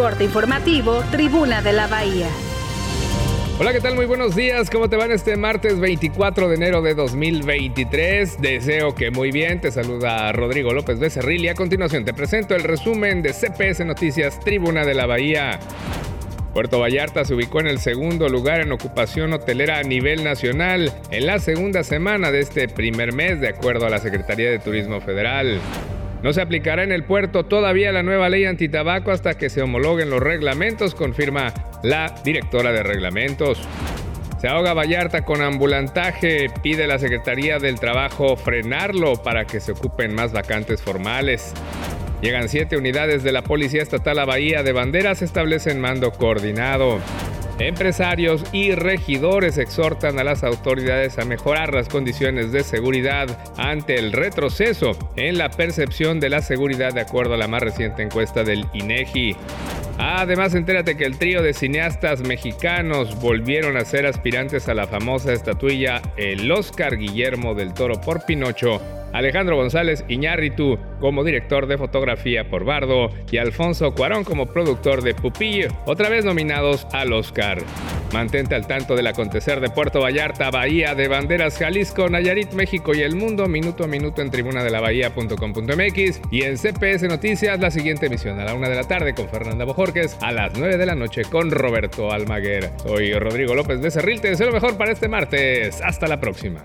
Corte informativo, Tribuna de la Bahía. Hola, ¿qué tal? Muy buenos días. ¿Cómo te van este martes 24 de enero de 2023? Deseo que muy bien. Te saluda Rodrigo López Becerril y a continuación te presento el resumen de CPS Noticias Tribuna de la Bahía. Puerto Vallarta se ubicó en el segundo lugar en ocupación hotelera a nivel nacional en la segunda semana de este primer mes, de acuerdo a la Secretaría de Turismo Federal. No se aplicará en el puerto todavía la nueva ley antitabaco hasta que se homologuen los reglamentos, confirma la directora de reglamentos. Se ahoga Vallarta con ambulantaje, pide la Secretaría del Trabajo frenarlo para que se ocupen más vacantes formales. Llegan siete unidades de la Policía Estatal a Bahía de Banderas, establecen mando coordinado. Empresarios y regidores exhortan a las autoridades a mejorar las condiciones de seguridad ante el retroceso en la percepción de la seguridad de acuerdo a la más reciente encuesta del INEGI. Además, entérate que el trío de cineastas mexicanos volvieron a ser aspirantes a la famosa estatuilla El Oscar Guillermo del Toro por Pinocho Alejandro González Iñárritu como director de fotografía por Bardo y Alfonso Cuarón como productor de Pupillo, otra vez nominados al Oscar. Mantente al tanto del acontecer de Puerto Vallarta, Bahía de Banderas, Jalisco, Nayarit, México y el mundo, minuto a minuto en tribuna de la bahía.com.mx y en CPS Noticias la siguiente emisión a la una de la tarde con Fernanda Bojorques, a las 9 de la noche con Roberto Almaguer. Soy Rodrigo López de Cerril, te deseo lo mejor para este martes. Hasta la próxima.